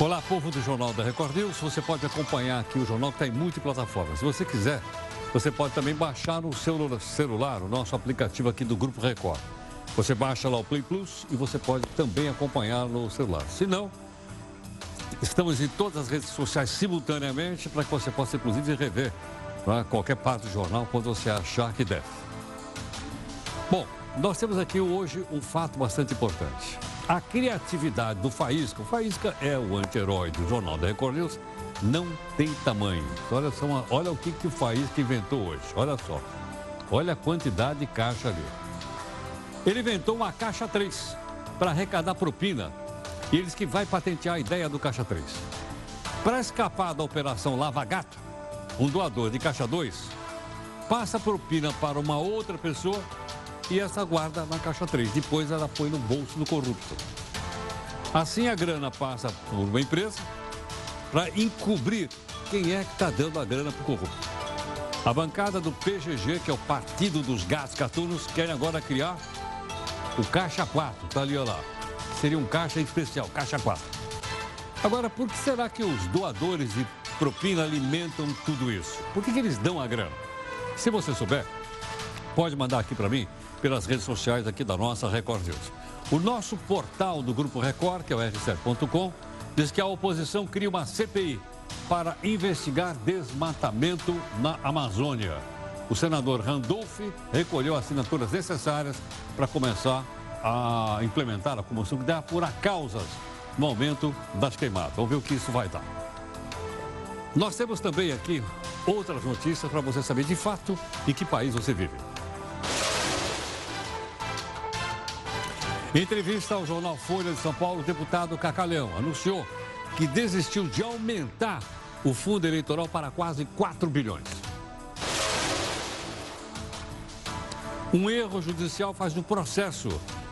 Olá, povo do Jornal da Record News. Você pode acompanhar aqui o jornal que está em multiplataformas. Se você quiser, você pode também baixar no seu celular o nosso aplicativo aqui do Grupo Record. Você baixa lá o Play Plus e você pode também acompanhar no celular. Se não, estamos em todas as redes sociais simultaneamente para que você possa, inclusive, rever né, qualquer parte do jornal quando você achar que deve. Bom, nós temos aqui hoje um fato bastante importante. A criatividade do Faísca, o Faísca é o anti-herói do Jornal da Record News, não tem tamanho. Olha, só, olha o que, que o Faísca inventou hoje, olha só. Olha a quantidade de caixa ali. Ele inventou uma caixa 3 para arrecadar propina. E eles que vai patentear a ideia do caixa 3. Para escapar da operação Lava Gato, um doador de caixa 2 passa propina para uma outra pessoa e essa guarda na caixa 3. Depois ela põe no bolso do corrupto. Assim a grana passa por uma empresa para encobrir quem é que está dando a grana para o corrupto. A bancada do PGG, que é o Partido dos Gatos Catunos, quer agora criar o Caixa 4. Está ali, olha lá. Seria um caixa especial, Caixa 4. Agora, por que será que os doadores de propina alimentam tudo isso? Por que, que eles dão a grana? Se você souber, pode mandar aqui para mim pelas redes sociais aqui da nossa Record News. O nosso portal do Grupo Record, que é o r7.com, diz que a oposição cria uma CPI para investigar desmatamento na Amazônia. O senador Randolph recolheu assinaturas necessárias para começar a implementar a Comissão que dá por causas no aumento das queimadas. Vamos ver o que isso vai dar. Nós temos também aqui outras notícias para você saber de fato em que país você vive. Em entrevista ao jornal Folha de São Paulo, o deputado Cacalhão anunciou que desistiu de aumentar o fundo eleitoral para quase 4 bilhões. Um erro judicial faz no processo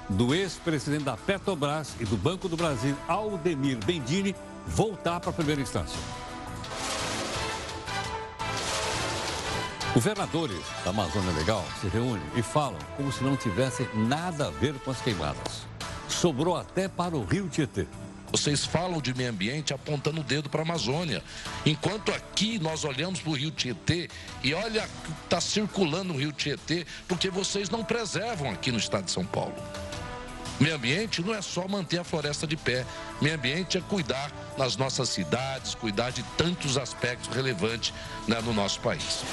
do ex-presidente da Petrobras e do Banco do Brasil, Aldemir Bendini, voltar para a primeira instância. Governadores da Amazônia Legal se reúnem e falam como se não tivesse nada a ver com as queimadas. Sobrou até para o Rio Tietê. Vocês falam de meio ambiente apontando o dedo para a Amazônia. Enquanto aqui nós olhamos para o Rio Tietê e olha o que está circulando no Rio Tietê, porque vocês não preservam aqui no estado de São Paulo. Meio ambiente não é só manter a floresta de pé. Meio ambiente é cuidar nas nossas cidades, cuidar de tantos aspectos relevantes né, no nosso país.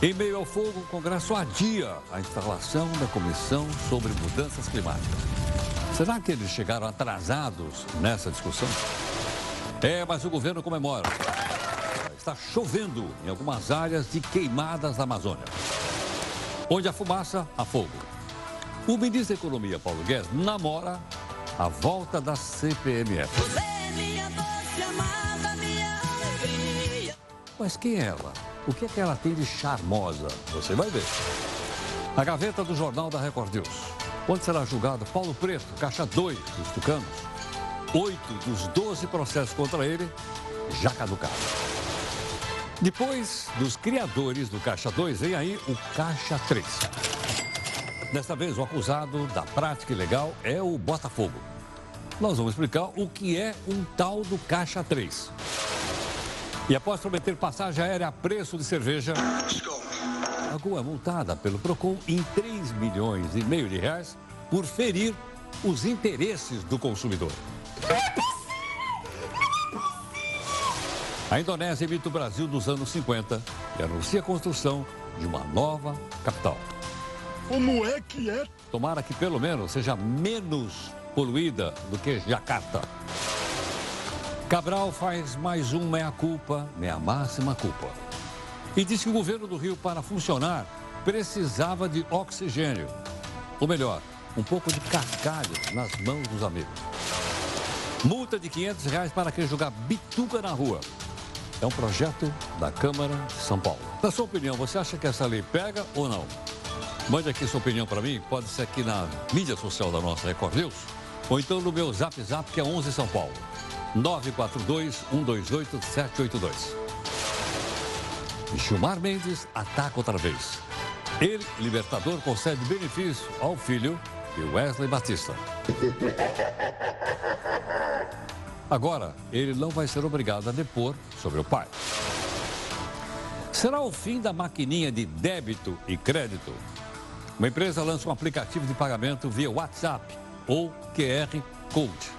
Em meio ao fogo, o Congresso adia a instalação da Comissão sobre Mudanças Climáticas. Será que eles chegaram atrasados nessa discussão? É, mas o governo comemora. Está chovendo em algumas áreas de queimadas da Amazônia. Onde a fumaça, há fogo. O ministro da Economia, Paulo Guedes, namora a volta da CPMF. Mas quem é ela? O que é que ela tem de charmosa? Você vai ver. A gaveta do Jornal da Record News. Onde será julgado Paulo Preto, caixa 2 dos tucanos. Oito dos 12 processos contra ele já caducaram. Depois dos criadores do Caixa 2, vem aí o Caixa 3. Desta vez, o acusado da prática ilegal é o Botafogo. Nós vamos explicar o que é um tal do Caixa 3. E após prometer passagem aérea a preço de cerveja, a Gol é multada pelo PROCON em 3 milhões e meio de reais por ferir os interesses do consumidor. A Indonésia imita o Brasil dos anos 50 e anuncia a construção de uma nova capital. Como é que é? Tomara que pelo menos seja menos poluída do que Jacarta. Cabral faz mais um meia-culpa, meia máxima culpa. E diz que o governo do Rio, para funcionar, precisava de oxigênio. Ou melhor, um pouco de cascalho nas mãos dos amigos. Multa de 500 reais para quem jogar bituca na rua. É um projeto da Câmara de São Paulo. Na sua opinião, você acha que essa lei pega ou não? Mande aqui sua opinião para mim, pode ser aqui na mídia social da nossa Record News, ou então no meu Zap Zap, que é 11 São Paulo. 942-128-782. Gilmar Mendes ataca outra vez. Ele, libertador, concede benefício ao filho de Wesley Batista. Agora, ele não vai ser obrigado a depor sobre o pai. Será o fim da maquininha de débito e crédito? Uma empresa lança um aplicativo de pagamento via WhatsApp ou QR Code.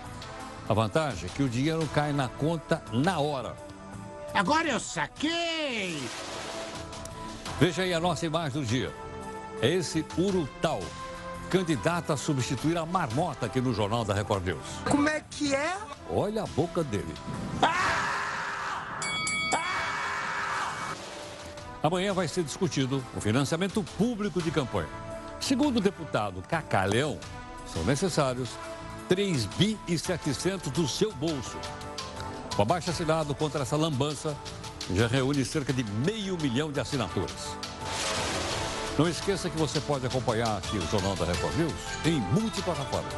A vantagem é que o dinheiro cai na conta na hora. Agora eu saquei! Veja aí a nossa imagem do dia. É esse Urutau, candidato a substituir a marmota aqui no Jornal da Record News. Como é que é? Olha a boca dele. Amanhã vai ser discutido o financiamento público de campanha. Segundo o deputado Cacá Leão, são necessários 3 bi e 700 do seu bolso. O abaixo assinado contra essa lambança já reúne cerca de meio milhão de assinaturas. Não esqueça que você pode acompanhar aqui o Jornal da Record News em multiplataformas.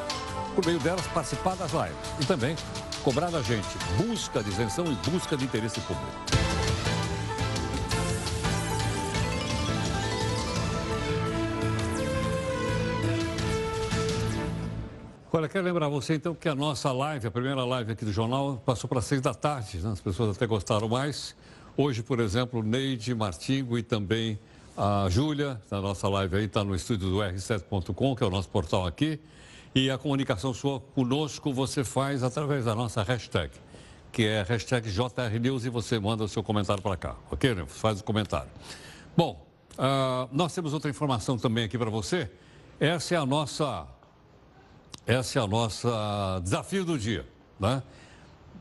Por meio delas, participar das lives e também cobrar da gente busca de isenção e busca de interesse público. Olha, quero lembrar você então que a nossa live, a primeira live aqui do jornal, passou para seis da tarde. Né? As pessoas até gostaram mais. Hoje, por exemplo, Neide Martingo e também a Júlia, na nossa live aí, está no estúdio do R7.com, que é o nosso portal aqui. E a comunicação sua conosco você faz através da nossa hashtag, que é hashtag JRNews e você manda o seu comentário para cá, ok? Faz o comentário. Bom, uh, nós temos outra informação também aqui para você. Essa é a nossa essa é a nossa desafio do dia. Né?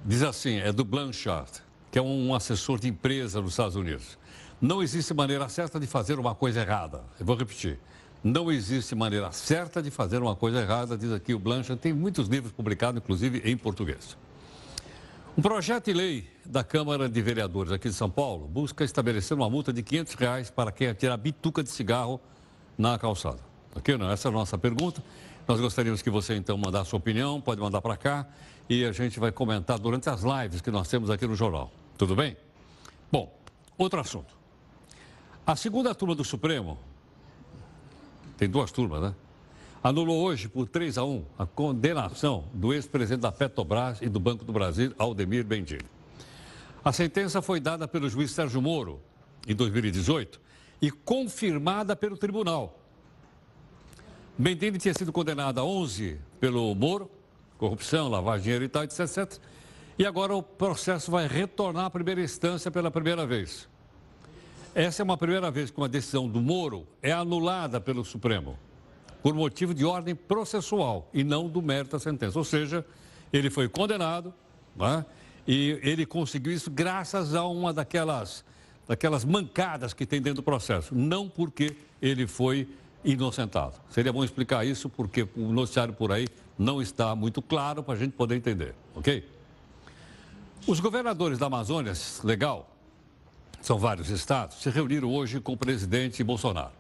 Diz assim, é do Blanchard, que é um assessor de empresa nos Estados Unidos. Não existe maneira certa de fazer uma coisa errada. Eu vou repetir. Não existe maneira certa de fazer uma coisa errada, diz aqui o Blanchard. Tem muitos livros publicados, inclusive em português. Um projeto de lei da Câmara de Vereadores aqui de São Paulo busca estabelecer uma multa de 500 reais para quem atira bituca de cigarro na calçada. Ok? Não? Essa é a nossa pergunta. Nós gostaríamos que você então mandasse sua opinião, pode mandar para cá e a gente vai comentar durante as lives que nós temos aqui no jornal. Tudo bem? Bom, outro assunto. A segunda turma do Supremo, tem duas turmas, né? Anulou hoje por 3 a 1 a condenação do ex-presidente da Petrobras e do Banco do Brasil, Aldemir Bendini. A sentença foi dada pelo juiz Sérgio Moro em 2018 e confirmada pelo tribunal Bendini tinha sido condenado a 11 pelo Moro, corrupção, lavagem de dinheiro e tal, etc. E agora o processo vai retornar à primeira instância pela primeira vez. Essa é uma primeira vez que uma decisão do Moro é anulada pelo Supremo, por motivo de ordem processual e não do mérito da sentença. Ou seja, ele foi condenado né? e ele conseguiu isso graças a uma daquelas, daquelas mancadas que tem dentro do processo, não porque ele foi inocentado. Seria bom explicar isso porque o noticiário por aí não está muito claro para a gente poder entender, ok? Os governadores da Amazônia, legal, são vários estados, se reuniram hoje com o presidente Bolsonaro.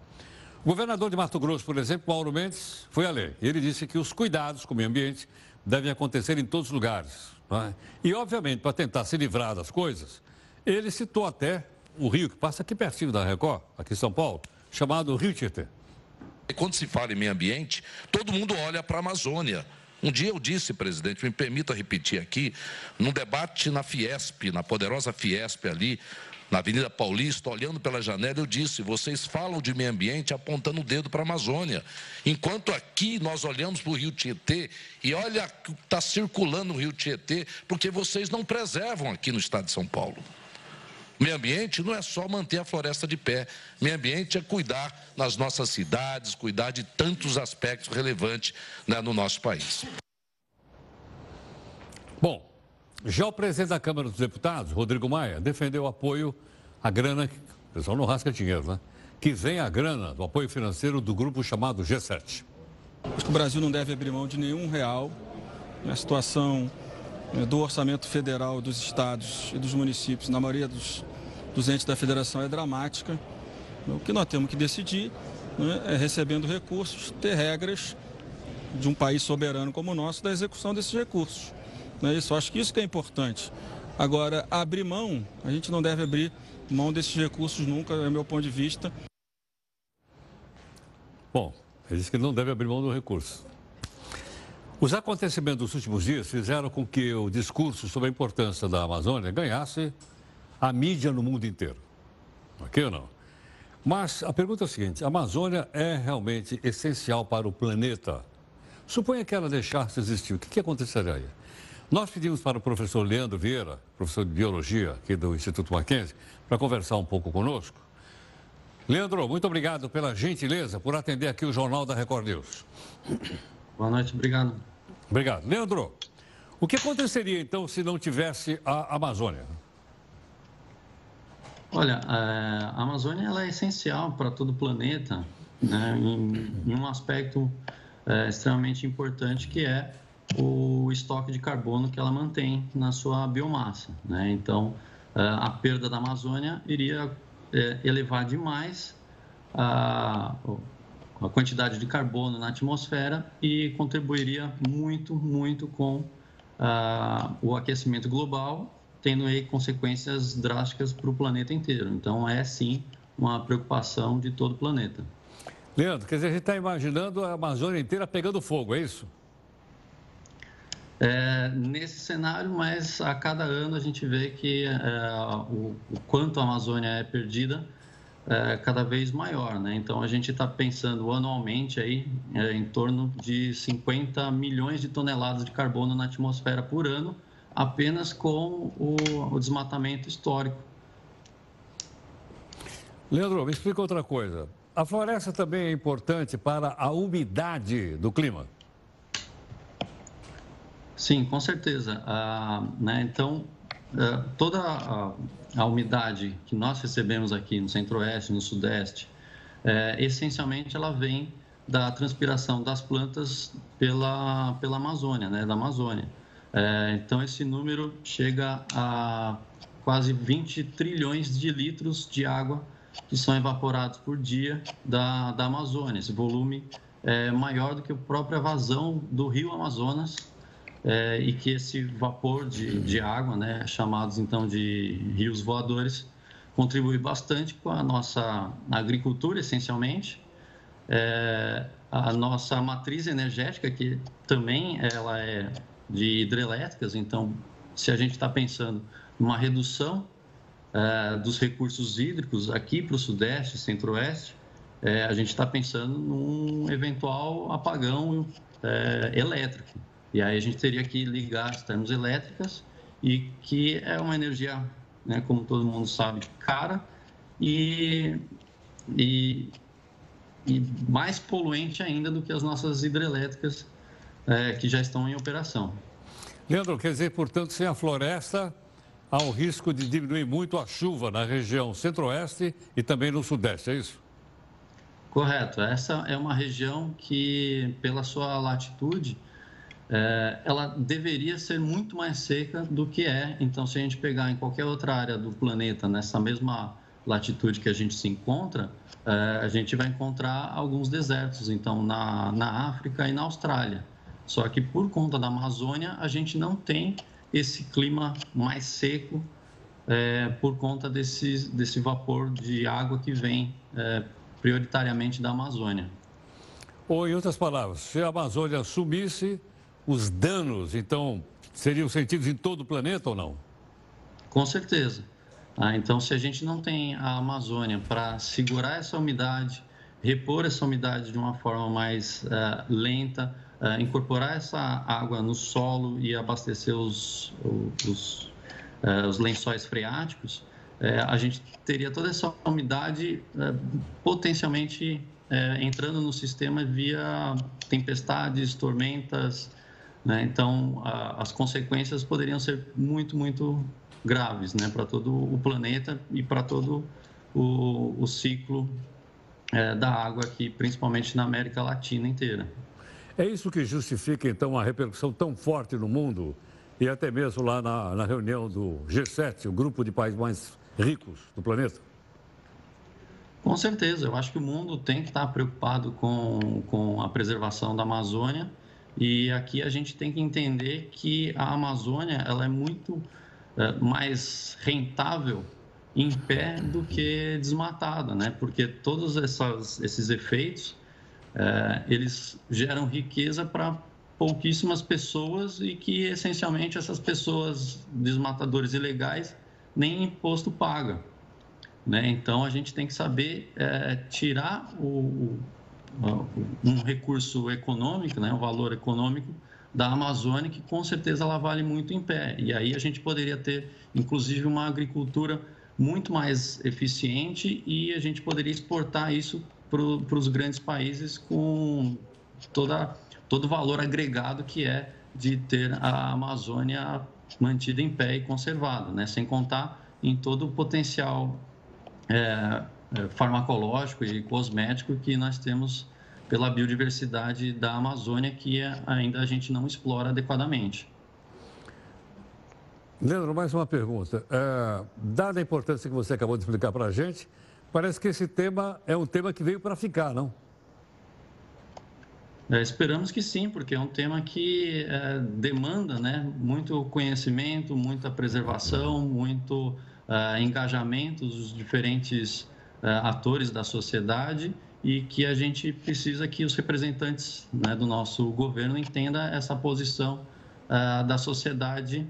O governador de Mato Grosso, por exemplo, Mauro Mendes, foi além. Ele disse que os cuidados com o meio ambiente devem acontecer em todos os lugares. É? E, obviamente, para tentar se livrar das coisas, ele citou até o rio que passa aqui pertinho da Record, aqui em São Paulo, chamado Rio Tietê. Quando se fala em meio ambiente, todo mundo olha para a Amazônia. Um dia eu disse, presidente, me permita repetir aqui, num debate na Fiesp, na poderosa Fiesp ali, na Avenida Paulista, olhando pela janela, eu disse: vocês falam de meio ambiente apontando o dedo para a Amazônia. Enquanto aqui nós olhamos para o Rio Tietê e olha o que está circulando no Rio Tietê, porque vocês não preservam aqui no estado de São Paulo. Meio ambiente não é só manter a floresta de pé. Meio ambiente é cuidar nas nossas cidades, cuidar de tantos aspectos relevantes né, no nosso país. Bom, já o presidente da Câmara dos Deputados, Rodrigo Maia, defendeu o apoio à grana, o pessoal não rasca dinheiro, né? Que vem a grana do apoio financeiro do grupo chamado G7. Acho que o Brasil não deve abrir mão de nenhum real na situação do orçamento federal dos estados e dos municípios, na maioria dos, dos entes da federação, é dramática. O que nós temos que decidir né, é, recebendo recursos, ter regras de um país soberano como o nosso da execução desses recursos. Não é isso? Acho que isso que é importante. Agora, abrir mão, a gente não deve abrir mão desses recursos nunca, é meu ponto de vista. Bom, ele disse que não deve abrir mão do recurso. Os acontecimentos dos últimos dias fizeram com que o discurso sobre a importância da Amazônia ganhasse a mídia no mundo inteiro. Ok ou não? Mas a pergunta é a seguinte: a Amazônia é realmente essencial para o planeta? Suponha que ela deixasse de existir, o que, que aconteceria aí? Nós pedimos para o professor Leandro Vieira, professor de Biologia aqui do Instituto Mackenzie, para conversar um pouco conosco. Leandro, muito obrigado pela gentileza por atender aqui o Jornal da Record News. Boa noite, obrigado. Obrigado. Leandro, o que aconteceria então se não tivesse a Amazônia? Olha, a Amazônia ela é essencial para todo o planeta, né, em, em um aspecto é, extremamente importante que é o estoque de carbono que ela mantém na sua biomassa. Né? Então, é, a perda da Amazônia iria é, elevar demais a, a quantidade de carbono na atmosfera e contribuiria muito, muito com o aquecimento global, tendo aí consequências drásticas para o planeta inteiro. Então, é sim uma preocupação de todo o planeta. Leandro, quer dizer, a gente está imaginando a Amazônia inteira pegando fogo, é isso? É, nesse cenário, mas a cada ano a gente vê que é, o, o, quanto a Amazônia é perdida é cada vez maior, né? Então a gente está pensando anualmente aí é, em torno de 50 milhões de toneladas de carbono na atmosfera por ano, apenas com o, o desmatamento histórico. Leandro, me explica outra coisa. A floresta também é importante para a umidade do clima. Sim, com certeza. Ah, né, então, toda a, a, umidade que nós recebemos aqui no centro-oeste, no sudeste, é, essencialmente ela vem da transpiração das plantas pela, pela Amazônia, né, da Amazônia. É, então, esse número chega a quase 20 trilhões de litros de água que são evaporados por dia da, da Amazônia. Esse volume é maior do que a própria vazão do rio Amazonas é, e que esse vapor de, de água, né, chamados então de rios voadores, contribui bastante com a nossa agricultura, essencialmente, é, a nossa matriz energética, que também ela é de hidrelétricas, então, se a gente está pensando numa redução é, dos recursos hídricos aqui para o Sudeste, Centro-Oeste, é, a gente está pensando num eventual apagão é, elétrico. E aí a gente teria que ligar as termoelétricas e que é uma energia, né, como todo mundo sabe, cara e, e, e mais poluente ainda do que as nossas hidrelétricas é, que já estão em operação. Leandro, quer dizer, portanto, sem a floresta, há o risco de diminuir muito a chuva na região centro-oeste e também no sudeste, é isso? Correto. Essa é uma região que, pela sua latitude, é, ela deveria ser muito mais seca do que é. Então, se a gente pegar em qualquer outra área do planeta, nessa mesma latitude que a gente se encontra, é, a gente vai encontrar alguns desertos, então, na, na África e na Austrália. Só que por conta da Amazônia, a gente não tem esse clima mais seco é, por conta desse, desse vapor de água que vem é, prioritariamente da Amazônia. Ou, em outras palavras, se a Amazônia sumisse, os danos, então, seriam sentidos em todo o planeta ou não? Com certeza. Ah, então, se a gente não tem a Amazônia para segurar essa umidade, repor essa umidade de uma forma mais uh, lenta, uh, incorporar essa água no solo e abastecer os, os, uh, os lençóis freáticos, a gente teria toda essa umidade potencialmente entrando no sistema via tempestades, tormentas. Né? Então, as consequências poderiam ser muito, muito graves né? para todo o planeta e para todo o, o ciclo da água aqui, principalmente na América Latina inteira. É isso que justifica, então, uma repercussão tão forte no mundo e até mesmo lá na, na reunião do G7, o grupo de países mais ricos do planeta? Com certeza, eu acho que o mundo tem que estar preocupado com, com a preservação da Amazônia e aqui a gente tem que entender que a Amazônia ela é muito é, mais rentável em pé do que desmatada, né? Porque todos essas, esses efeitos é, eles geram riqueza para pouquíssimas pessoas e que essencialmente essas pessoas desmatadores ilegais nem imposto paga. Né? Então a gente tem que saber é, tirar o, um recurso econômico, né? um valor econômico da Amazônia que com certeza ela vale muito em pé. E aí a gente poderia ter inclusive uma agricultura muito mais eficiente e a gente poderia exportar isso para os grandes países com toda, todo o valor agregado que é de ter a Amazônia mantida em pé e conservada, né? sem contar em todo o potencial é, farmacológico e cosmético que nós temos pela biodiversidade da Amazônia que ainda a gente não explora adequadamente. Leandro, mais uma pergunta. É, dada a importância que você acabou de explicar para a gente, parece que esse tema é um tema que veio para ficar, não? É, esperamos que sim, porque é um tema que é, demanda né, muito conhecimento, muita preservação, muito é, engajamento dos diferentes é, atores da sociedade e que a gente precisa que os representantes né, do nosso governo entendam essa posição é, da sociedade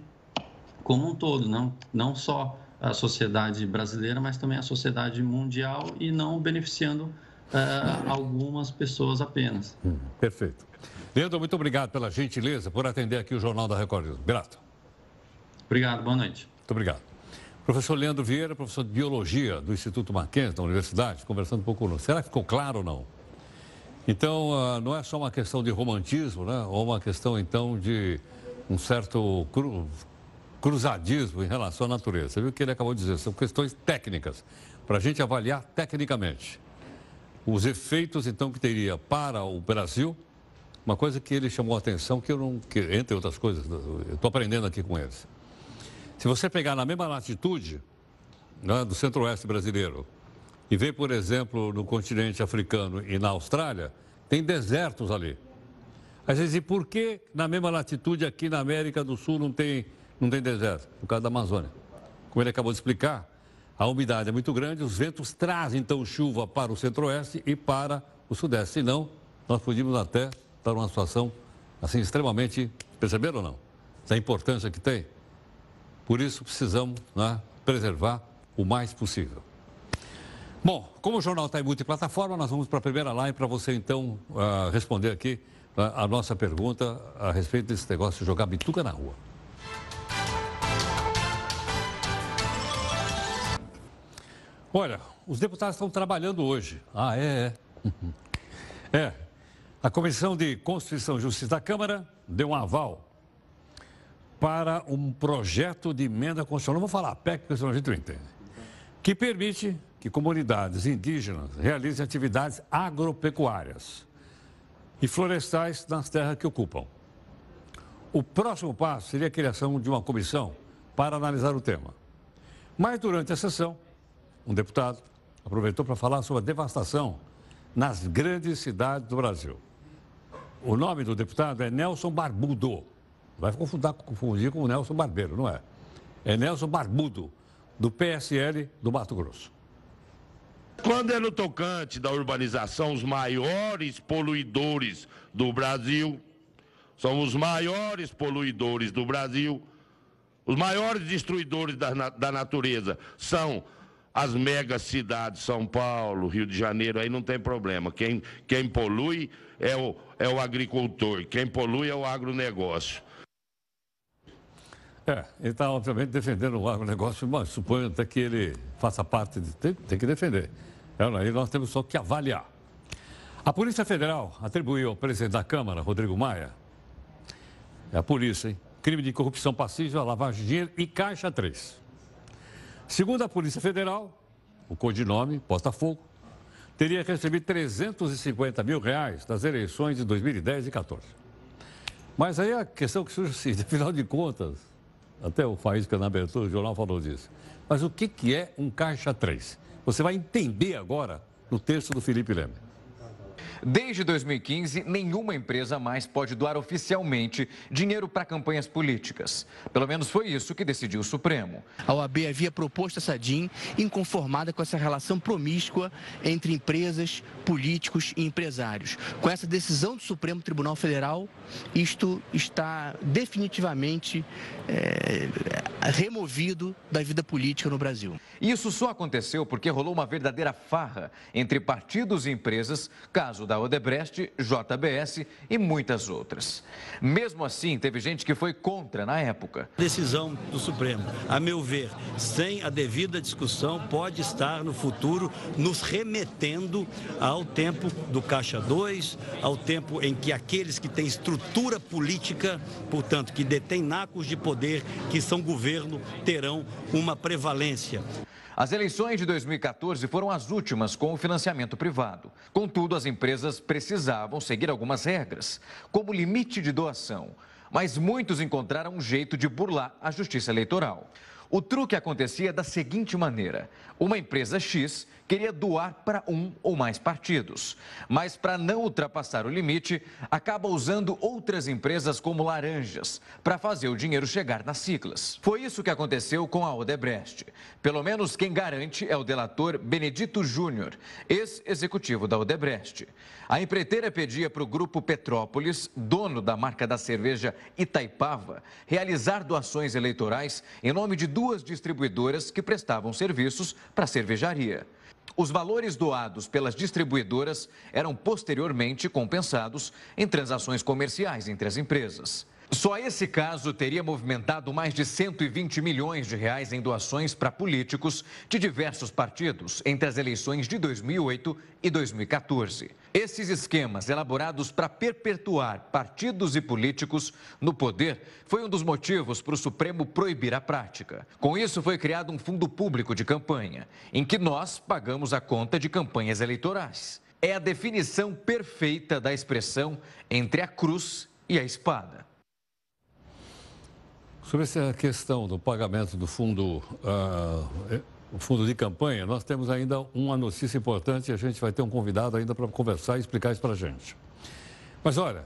como um todo, não, não só a sociedade brasileira, mas também a sociedade mundial e não beneficiando uh, algumas pessoas apenas. Hum, perfeito. Leandro, muito obrigado pela gentileza por atender aqui o Jornal da Record. Grato. Obrigado, boa noite. Muito obrigado. Professor Leandro Vieira, professor de Biologia do Instituto Mackenzie, da Universidade, conversando um pouco conosco. Será que ficou claro ou não? Então, uh, não é só uma questão de romantismo, né? ou uma questão, então, de um certo cru, cruzadismo em relação à natureza. Você viu o que ele acabou de dizer? São questões técnicas, para a gente avaliar tecnicamente os efeitos, então, que teria para o Brasil, uma coisa que ele chamou a atenção, que eu não, que, entre outras coisas, eu estou aprendendo aqui com eles. Se você pegar na mesma latitude né, do centro-oeste brasileiro e ver, por exemplo, no continente africano e na Austrália, tem desertos ali. Às vezes, e por que na mesma latitude aqui na América do Sul não tem, não tem deserto? Por causa da Amazônia. Como ele acabou de explicar, a umidade é muito grande, os ventos trazem então chuva para o centro-oeste e para o sudeste. Senão, nós podíamos até estar numa situação assim extremamente. Perceberam ou não? Da importância que tem. Por isso precisamos né, preservar o mais possível. Bom, como o jornal está em multiplataforma, nós vamos para a primeira live para você então uh, responder aqui uh, a nossa pergunta a respeito desse negócio de jogar bituca na rua. Olha, os deputados estão trabalhando hoje. Ah, é, é. É. A Comissão de Constituição e Justiça da Câmara deu um aval para um projeto de emenda constitucional, vou falar PEC, porque senão a gente não entende, que permite que comunidades indígenas realizem atividades agropecuárias e florestais nas terras que ocupam. O próximo passo seria a criação de uma comissão para analisar o tema. Mas durante a sessão, um deputado, aproveitou para falar sobre a devastação nas grandes cidades do Brasil. O nome do deputado é Nelson Barbudo. Vai confundir, confundir com o Nelson Barbeiro, não é? É Nelson Barbudo, do PSL do Mato Grosso. Quando é no tocante da urbanização, os maiores poluidores do Brasil, são os maiores poluidores do Brasil, os maiores destruidores da, da natureza são as megas cidades, São Paulo, Rio de Janeiro, aí não tem problema. Quem, quem polui é o, é o agricultor, quem polui é o agronegócio. É, ele está obviamente defendendo o agronegócio, mas suponho até que ele faça parte, de, tem, tem que defender. É, aí nós temos só que avaliar. A Polícia Federal atribuiu ao presidente da Câmara, Rodrigo Maia, é a polícia, hein? crime de corrupção passiva, lavagem de dinheiro e caixa 3. Segundo a Polícia Federal, o codinome Botafogo teria recebido 350 mil reais nas eleições de 2010 e 2014. Mas aí a questão que surge é afinal de contas, até o Faísca na abertura do jornal falou disso. Mas o que, que é um caixa 3? Você vai entender agora no texto do Felipe Leme. Desde 2015, nenhuma empresa mais pode doar oficialmente dinheiro para campanhas políticas. Pelo menos foi isso que decidiu o Supremo. A OAB havia proposto essa DIN inconformada com essa relação promíscua entre empresas, políticos e empresários. Com essa decisão do Supremo Tribunal Federal, isto está definitivamente é, removido da vida política no Brasil. Isso só aconteceu porque rolou uma verdadeira farra entre partidos e empresas, caso da Odebrecht, JBS e muitas outras. Mesmo assim, teve gente que foi contra na época. Decisão do Supremo, a meu ver, sem a devida discussão, pode estar no futuro nos remetendo ao tempo do Caixa 2, ao tempo em que aqueles que têm estrutura política, portanto, que detêm nacos de poder, que são governo, terão uma prevalência. As eleições de 2014 foram as últimas com o financiamento privado. Contudo, as empresas precisavam seguir algumas regras, como limite de doação. Mas muitos encontraram um jeito de burlar a justiça eleitoral. O truque acontecia da seguinte maneira: uma empresa X queria doar para um ou mais partidos, mas para não ultrapassar o limite, acaba usando outras empresas como laranjas para fazer o dinheiro chegar nas siglas. Foi isso que aconteceu com a Odebrecht. Pelo menos quem garante é o delator Benedito Júnior, ex-executivo da Odebrecht. A empreiteira pedia para o grupo Petrópolis, dono da marca da cerveja Itaipava, realizar doações eleitorais em nome de duas distribuidoras que prestavam serviços para a cervejaria. Os valores doados pelas distribuidoras eram posteriormente compensados em transações comerciais entre as empresas. Só esse caso teria movimentado mais de 120 milhões de reais em doações para políticos de diversos partidos entre as eleições de 2008 e 2014. Esses esquemas elaborados para perpetuar partidos e políticos no poder foi um dos motivos para o Supremo proibir a prática. Com isso, foi criado um fundo público de campanha, em que nós pagamos a conta de campanhas eleitorais. É a definição perfeita da expressão entre a cruz e a espada. Sobre essa questão do pagamento do fundo, uh, fundo de campanha, nós temos ainda uma notícia importante e a gente vai ter um convidado ainda para conversar e explicar isso para a gente. Mas olha,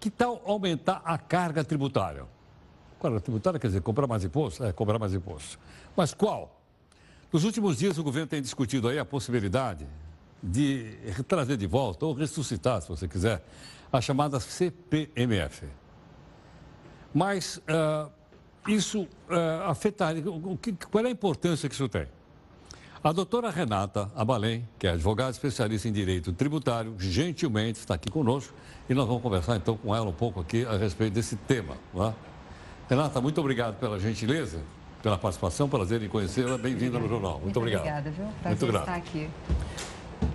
que tal aumentar a carga tributária? Carga tributária quer dizer cobrar mais imposto? É, cobrar mais imposto. Mas qual? Nos últimos dias o governo tem discutido aí a possibilidade de trazer de volta ou ressuscitar, se você quiser, a chamada CPMF. Mas uh, isso afetaria. O que, qual é a importância que isso tem? A doutora Renata Abalém, que é advogada especialista em direito tributário, gentilmente está aqui conosco e nós vamos conversar então com ela um pouco aqui a respeito desse tema. É? Renata, muito obrigado pela gentileza, pela participação, prazer em conhecê-la. Bem-vinda no jornal. Muito, muito obrigado. Obrigada, viu? Prazer muito estar aqui.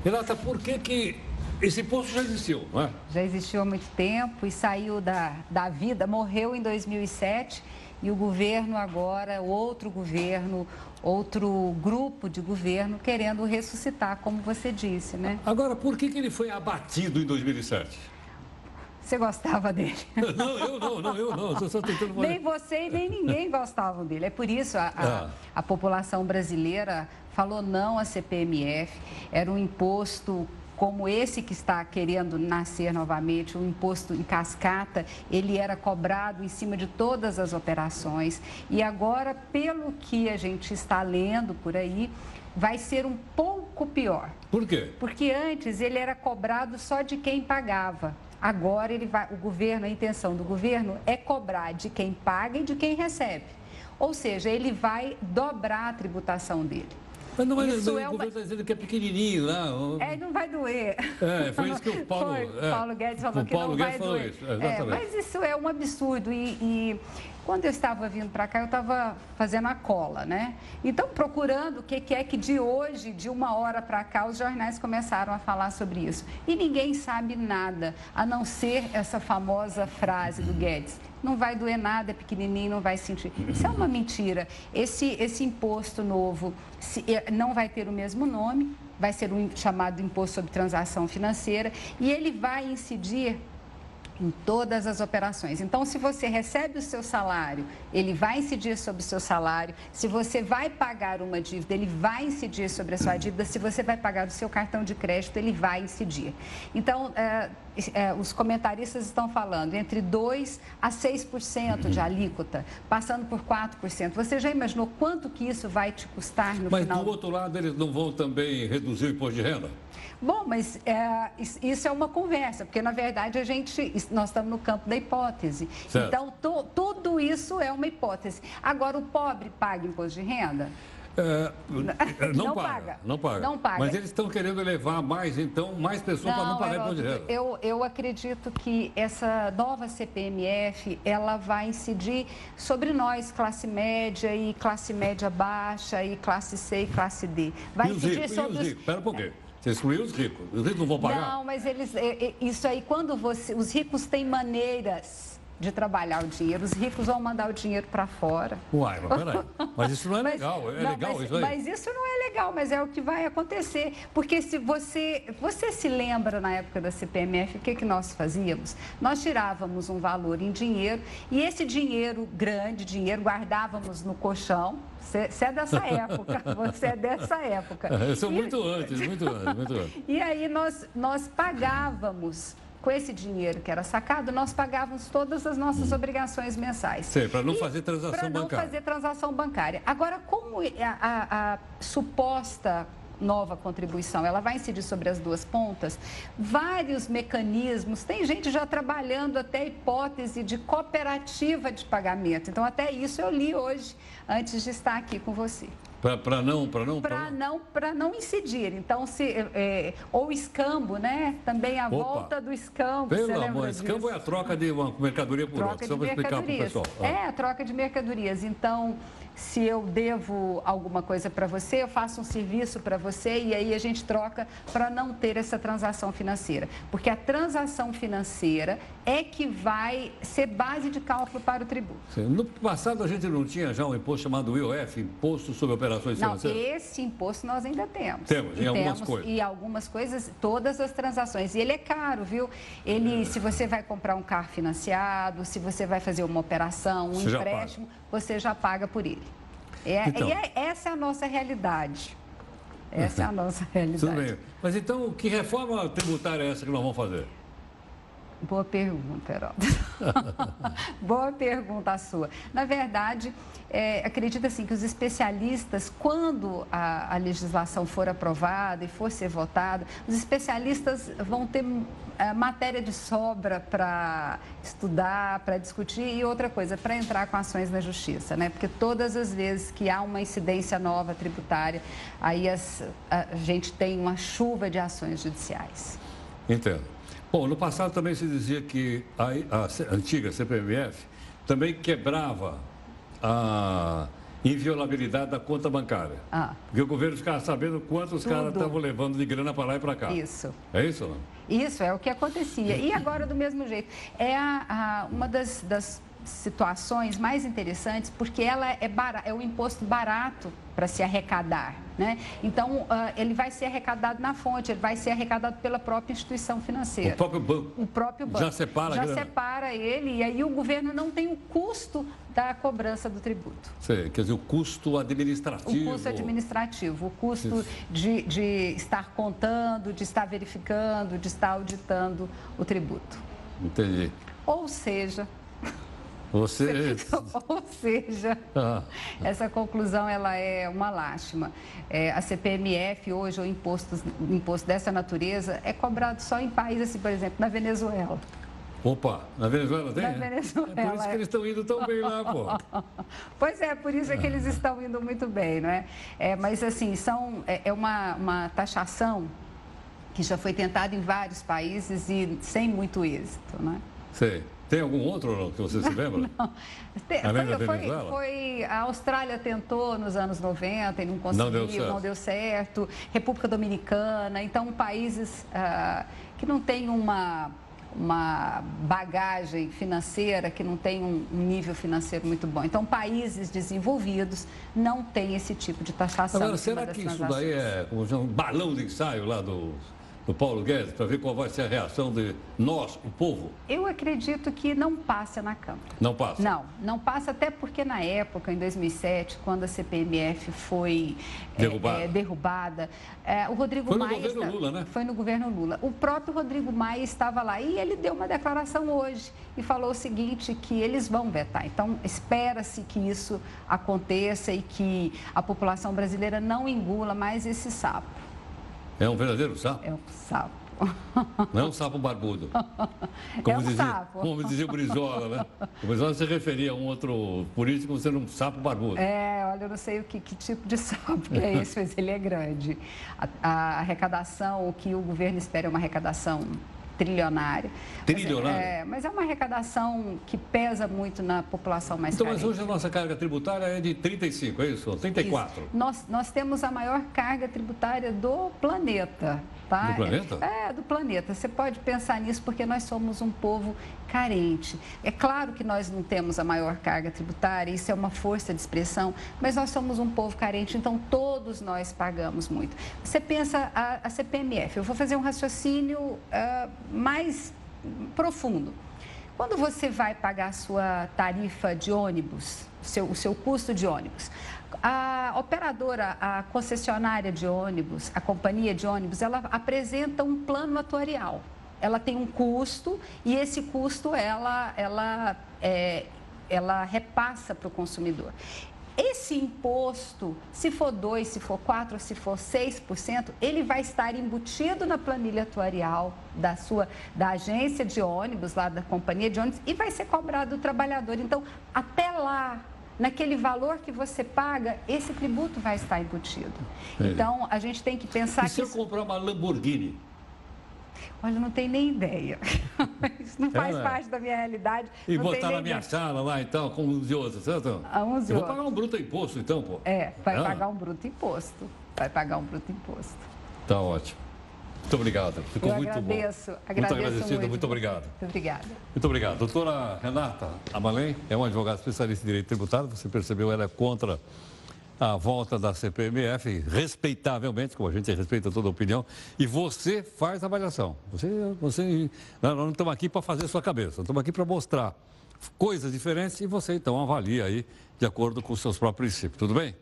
Renata, por que, que esse imposto já existiu, não é? Já existiu há muito tempo e saiu da, da vida, morreu em 2007 e o governo agora, outro governo, outro grupo de governo querendo ressuscitar, como você disse, né? Agora, por que, que ele foi abatido em 2007? Você gostava dele? Não, eu não, não, eu não. Estou só tentando... Nem você e nem ninguém gostavam dele. É por isso a, a, ah. a população brasileira falou não à CPMF. Era um imposto como esse que está querendo nascer novamente, o imposto em cascata, ele era cobrado em cima de todas as operações. E agora, pelo que a gente está lendo por aí, vai ser um pouco pior. Por quê? Porque antes ele era cobrado só de quem pagava. Agora ele vai, o governo, a intenção do governo é cobrar de quem paga e de quem recebe. Ou seja, ele vai dobrar a tributação dele. Mas não vai isso é uma... está dizendo que é pequenininho lá. É, não vai doer. É, foi isso que o Paulo... Foi, é, Paulo Guedes falou que Paulo não Guedes vai doer. Isso, é, mas isso é um absurdo e, e quando eu estava vindo para cá, eu estava fazendo a cola, né? Então, procurando o que, que é que de hoje, de uma hora para cá, os jornais começaram a falar sobre isso. E ninguém sabe nada, a não ser essa famosa frase do Guedes não vai doer nada, é pequenininho, não vai sentir. Isso é uma mentira. Esse, esse imposto novo se, é, não vai ter o mesmo nome, vai ser um chamado imposto sobre transação financeira e ele vai incidir em todas as operações. Então, se você recebe o seu salário, ele vai incidir sobre o seu salário. Se você vai pagar uma dívida, ele vai incidir sobre a sua dívida. Se você vai pagar o seu cartão de crédito, ele vai incidir. Então, é, é, os comentaristas estão falando entre 2% a 6% de alíquota, passando por 4%. Você já imaginou quanto que isso vai te custar no Mas, final? Mas, do outro lado, eles não vão também reduzir o imposto de renda? Bom, mas é, isso é uma conversa, porque na verdade a gente, nós estamos no campo da hipótese. Certo. Então, to, tudo isso é uma hipótese. Agora, o pobre paga imposto de renda? É, não, não paga, paga, Não paga. Não paga. Mas eles estão querendo elevar mais, então, mais pessoas para não pagar imposto de renda. Eu, eu acredito que essa nova CPMF, ela vai incidir sobre nós, classe média e classe média baixa e classe C e classe D. Vai e incidir ricos, sobre os? Espera um pouquinho. Você excluiu os ricos. Os ricos não vão pagar? Não, mas eles. É, é, isso aí, quando você. Os ricos têm maneiras de trabalhar o dinheiro. Os ricos vão mandar o dinheiro para fora. Uai, mas peraí. Mas isso não é legal. Mas, é não, legal mas, isso aí. Mas isso não é legal, mas é o que vai acontecer. Porque se você. Você se lembra na época da CPMF, o que, que nós fazíamos? Nós tirávamos um valor em dinheiro e esse dinheiro grande, dinheiro, guardávamos no colchão. Você, é dessa época, você é dessa época. Eu sou muito antes, muito antes, muito antes. E aí nós, nós pagávamos com esse dinheiro que era sacado, nós pagávamos todas as nossas hum. obrigações mensais. Sim, para não e fazer transação bancária. Para não fazer transação bancária. Agora, como a, a, a suposta nova contribuição, ela vai incidir sobre as duas pontas, vários mecanismos, tem gente já trabalhando até a hipótese de cooperativa de pagamento. Então, até isso eu li hoje, antes de estar aqui com você. Para não, para não, para não, para não incidir. Então, se é, ou escambo, né? Também a Opa. volta do escambo. Pelo amor, escambo disso? é a troca de uma mercadoria por troca outra. Só para explicar para o pessoal. Ah. É a troca de mercadorias. Então, se eu devo alguma coisa para você, eu faço um serviço para você e aí a gente troca para não ter essa transação financeira. Porque a transação financeira é que vai ser base de cálculo para o tributo. No passado a gente não tinha já um imposto chamado IOF, Imposto sobre Operações não, Financeiras? Não, esse imposto nós ainda temos. Temos, e em algumas coisas. E algumas coisas, todas as transações. E ele é caro, viu? Ele, é. se você vai comprar um carro financiado, se você vai fazer uma operação, um você empréstimo, já você já paga por ele. É, então. E é, essa é a nossa realidade. Essa é a nossa realidade. Tudo bem. Mas então, que reforma tributária é essa que nós vamos fazer? Boa pergunta, Heródoto. Boa pergunta a sua. Na verdade, é, acredito assim que os especialistas, quando a, a, legislação for aprovada e for ser votada, os especialistas vão ter é, matéria de sobra para estudar, para discutir e outra coisa, para entrar com ações na justiça, né? Porque todas as vezes que há uma incidência nova tributária, aí as, a gente tem uma chuva de ações judiciais. Entendo. Bom, no passado também se dizia que a, a antiga CPMF também quebrava a inviolabilidade da conta bancária. Ah. Porque o governo ficava sabendo quanto os caras estavam levando de grana para lá e para cá. Isso. É isso? Não? Isso, é o que acontecia. E agora, do mesmo jeito. É a, a uma das, das situações mais interessantes porque ela é, é um imposto barato para se arrecadar. Né? Então, uh, ele vai ser arrecadado na fonte, ele vai ser arrecadado pela própria instituição financeira. O próprio banco. O próprio banco. Já separa Já separa ele e aí o governo não tem o custo da cobrança do tributo. Quer dizer, o custo administrativo. O custo administrativo, o custo de, de estar contando, de estar verificando, de estar auditando o tributo. Entendi. Ou seja, você... Ou seja, ah. essa conclusão ela é uma lástima. É, a CPMF hoje, o imposto, imposto dessa natureza, é cobrado só em países, assim, por exemplo, na Venezuela. Opa, na Venezuela tem? Na Venezuela. É por isso que eles estão indo tão bem lá, pô. Pois é, por isso é que eles estão indo muito bem, não é? é mas, assim, são, é, é uma, uma taxação que já foi tentada em vários países e sem muito êxito, não é? Tem algum outro que você se lembra? Não. Além foi, foi, foi, a Austrália tentou nos anos 90 e não conseguiu, não deu certo. Não deu certo. República Dominicana, então países ah, que não têm uma, uma bagagem financeira, que não tem um, um, nível financeiro muito bom. Então, países desenvolvidos não têm esse tipo de taxação. Agora, será que isso daí é um balão de ensaio lá do do Paulo Guedes, para ver qual vai ser a reação de nós, o povo? Eu acredito que não passa na Câmara. Não passa? Não, não passa, até porque na época, em 2007, quando a CPMF foi derrubada, é, é, derrubada é, o Rodrigo foi Maia. Foi no governo Lula, né? Foi no governo Lula. O próprio Rodrigo Maia estava lá e ele deu uma declaração hoje e falou o seguinte: que eles vão vetar. Então, espera-se que isso aconteça e que a população brasileira não engula mais esse sapo. É um verdadeiro sapo? É um sapo. Não é um sapo barbudo. Como é um dizia, sapo. Como dizia o Brizola, né? O Brizola se referia a um outro político sendo um sapo barbudo. É, olha, eu não sei o que, que tipo de sapo que é esse, mas ele é grande. A, a arrecadação, o que o governo espera é uma arrecadação trilionária. Trilionária? Mas é, mas é uma arrecadação que pesa muito na população mais Então, carente. mas hoje a nossa carga tributária é de 35, é isso? 34? Isso. Nós, nós temos a maior carga tributária do planeta. Tá? Do planeta? É, é, do planeta. Você pode pensar nisso porque nós somos um povo carente. É claro que nós não temos a maior carga tributária, isso é uma força de expressão, mas nós somos um povo carente, então todos nós pagamos muito. Você pensa a, a CPMF, eu vou fazer um raciocínio uh, mais profundo. Quando você vai pagar a sua tarifa de ônibus, seu, o seu custo de ônibus, a operadora, a concessionária de ônibus, a companhia de ônibus, ela apresenta um plano atuarial ela tem um custo e esse custo ela, ela, é, ela repassa para o consumidor. Esse imposto, se for 2, se for 4, se for 6%, ele vai estar embutido na planilha atuarial da sua da agência de ônibus, lá da companhia de ônibus, e vai ser cobrado do trabalhador. Então, até lá, naquele valor que você paga, esse tributo vai estar embutido. É. Então, a gente tem que pensar e que. Se eu comprar uma Lamborghini, Olha, não tenho nem ideia. Isso não faz é, parte da minha realidade. E botar na minha sala lá, então, com uns e outros, certo? Uns Eu vou pagar um bruto imposto, então, pô. É, vai é. pagar um bruto imposto. Vai pagar um bruto imposto. Tá ótimo. Muito obrigado. Ficou Eu muito agradeço, bom. Agradeço muito agradecido, muito, muito obrigado. Muito obrigada. Muito obrigado. Doutora Renata Amalém é uma advogada especialista em direito tributário. Você percebeu, ela é contra a volta da CPMF, respeitavelmente, como a gente respeita toda a opinião, e você faz a avaliação. Você, você, nós não estamos aqui para fazer sua cabeça, estamos aqui para mostrar coisas diferentes e você então avalia aí de acordo com os seus próprios princípios, tudo bem?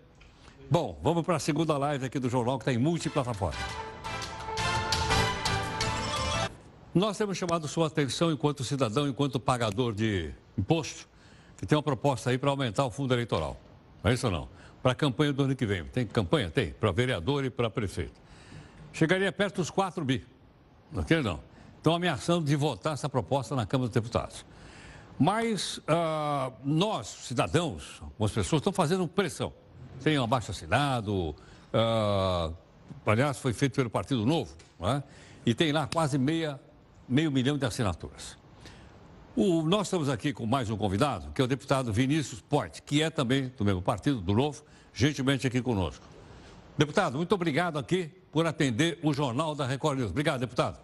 Bom, vamos para a segunda live aqui do jornal que está em multiplataforma. Nós temos chamado sua atenção enquanto cidadão, enquanto pagador de imposto, que tem uma proposta aí para aumentar o fundo eleitoral. Não é isso ou não? para a campanha do ano que vem. Tem campanha? Tem, para vereador e para prefeito. Chegaria perto dos 4 bi. Não quer não. Estão ameaçando de votar essa proposta na Câmara dos Deputados. Mas uh, nós, cidadãos, algumas pessoas, estão fazendo pressão. Tem um abaixo assinado, uh, aliás, foi feito pelo Partido Novo, é? e tem lá quase meia, meio milhão de assinaturas. O, nós estamos aqui com mais um convidado, que é o deputado Vinícius Porte, que é também do mesmo partido, do Novo, gentilmente aqui conosco. Deputado, muito obrigado aqui por atender o Jornal da Record News. Obrigado, deputado.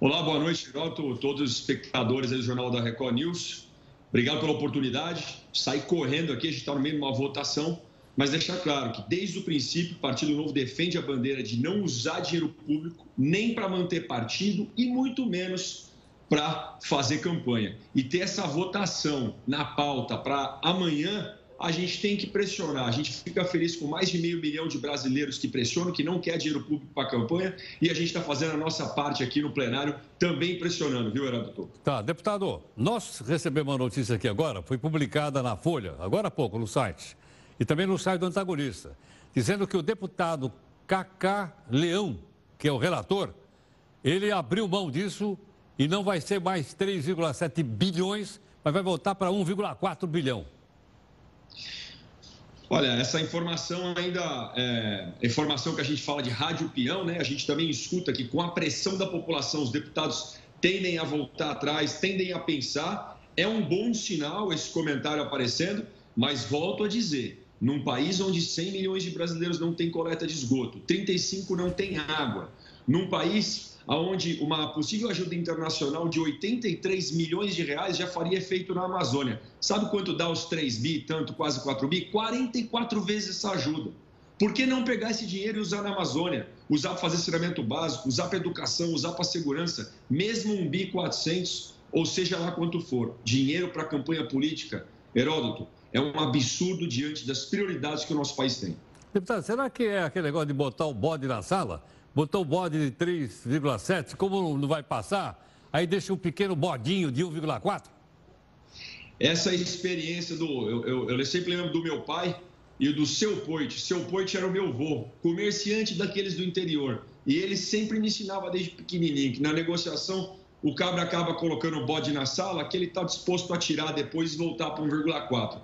Olá, boa noite, Geraldo, todos os espectadores do Jornal da Record News. Obrigado pela oportunidade. Sair correndo aqui, a gente está no meio de uma votação, mas deixar claro que desde o princípio o Partido Novo defende a bandeira de não usar dinheiro público nem para manter partido e muito menos para fazer campanha. E ter essa votação na pauta para amanhã a gente tem que pressionar. A gente fica feliz com mais de meio milhão de brasileiros que pressionam, que não quer dinheiro público para a campanha, e a gente está fazendo a nossa parte aqui no plenário, também pressionando, viu, Heródoto? Tá, deputado, nós recebemos uma notícia aqui agora, foi publicada na Folha, agora há pouco, no site, e também no site do antagonista, dizendo que o deputado Cacá Leão, que é o relator, ele abriu mão disso e não vai ser mais 3,7 bilhões, mas vai voltar para 1,4 bilhão. Olha, essa informação ainda é informação que a gente fala de rádio peão, né? A gente também escuta que com a pressão da população, os deputados tendem a voltar atrás, tendem a pensar. É um bom sinal esse comentário aparecendo, mas volto a dizer, num país onde 100 milhões de brasileiros não têm coleta de esgoto, 35 não têm água, num país onde uma possível ajuda internacional de 83 milhões de reais já faria efeito na Amazônia. Sabe quanto dá os 3 bi, tanto quase 4 bi? 44 vezes essa ajuda. Por que não pegar esse dinheiro e usar na Amazônia? Usar para fazer saneamento básico, usar para educação, usar para segurança, mesmo um BI 400, ou seja lá quanto for. Dinheiro para campanha política, Heródoto, é um absurdo diante das prioridades que o nosso país tem. Deputado, será que é aquele negócio de botar o bode na sala? Botou o bode de 3,7, como não vai passar? Aí deixa um pequeno bodinho de 1,4? Essa experiência do. Eu, eu, eu sempre lembro do meu pai e do seu Poit. Seu Poit era o meu avô, comerciante daqueles do interior. E ele sempre me ensinava desde pequenininho que na negociação o cabra acaba colocando o bode na sala que ele está disposto a tirar depois e voltar para 1,4.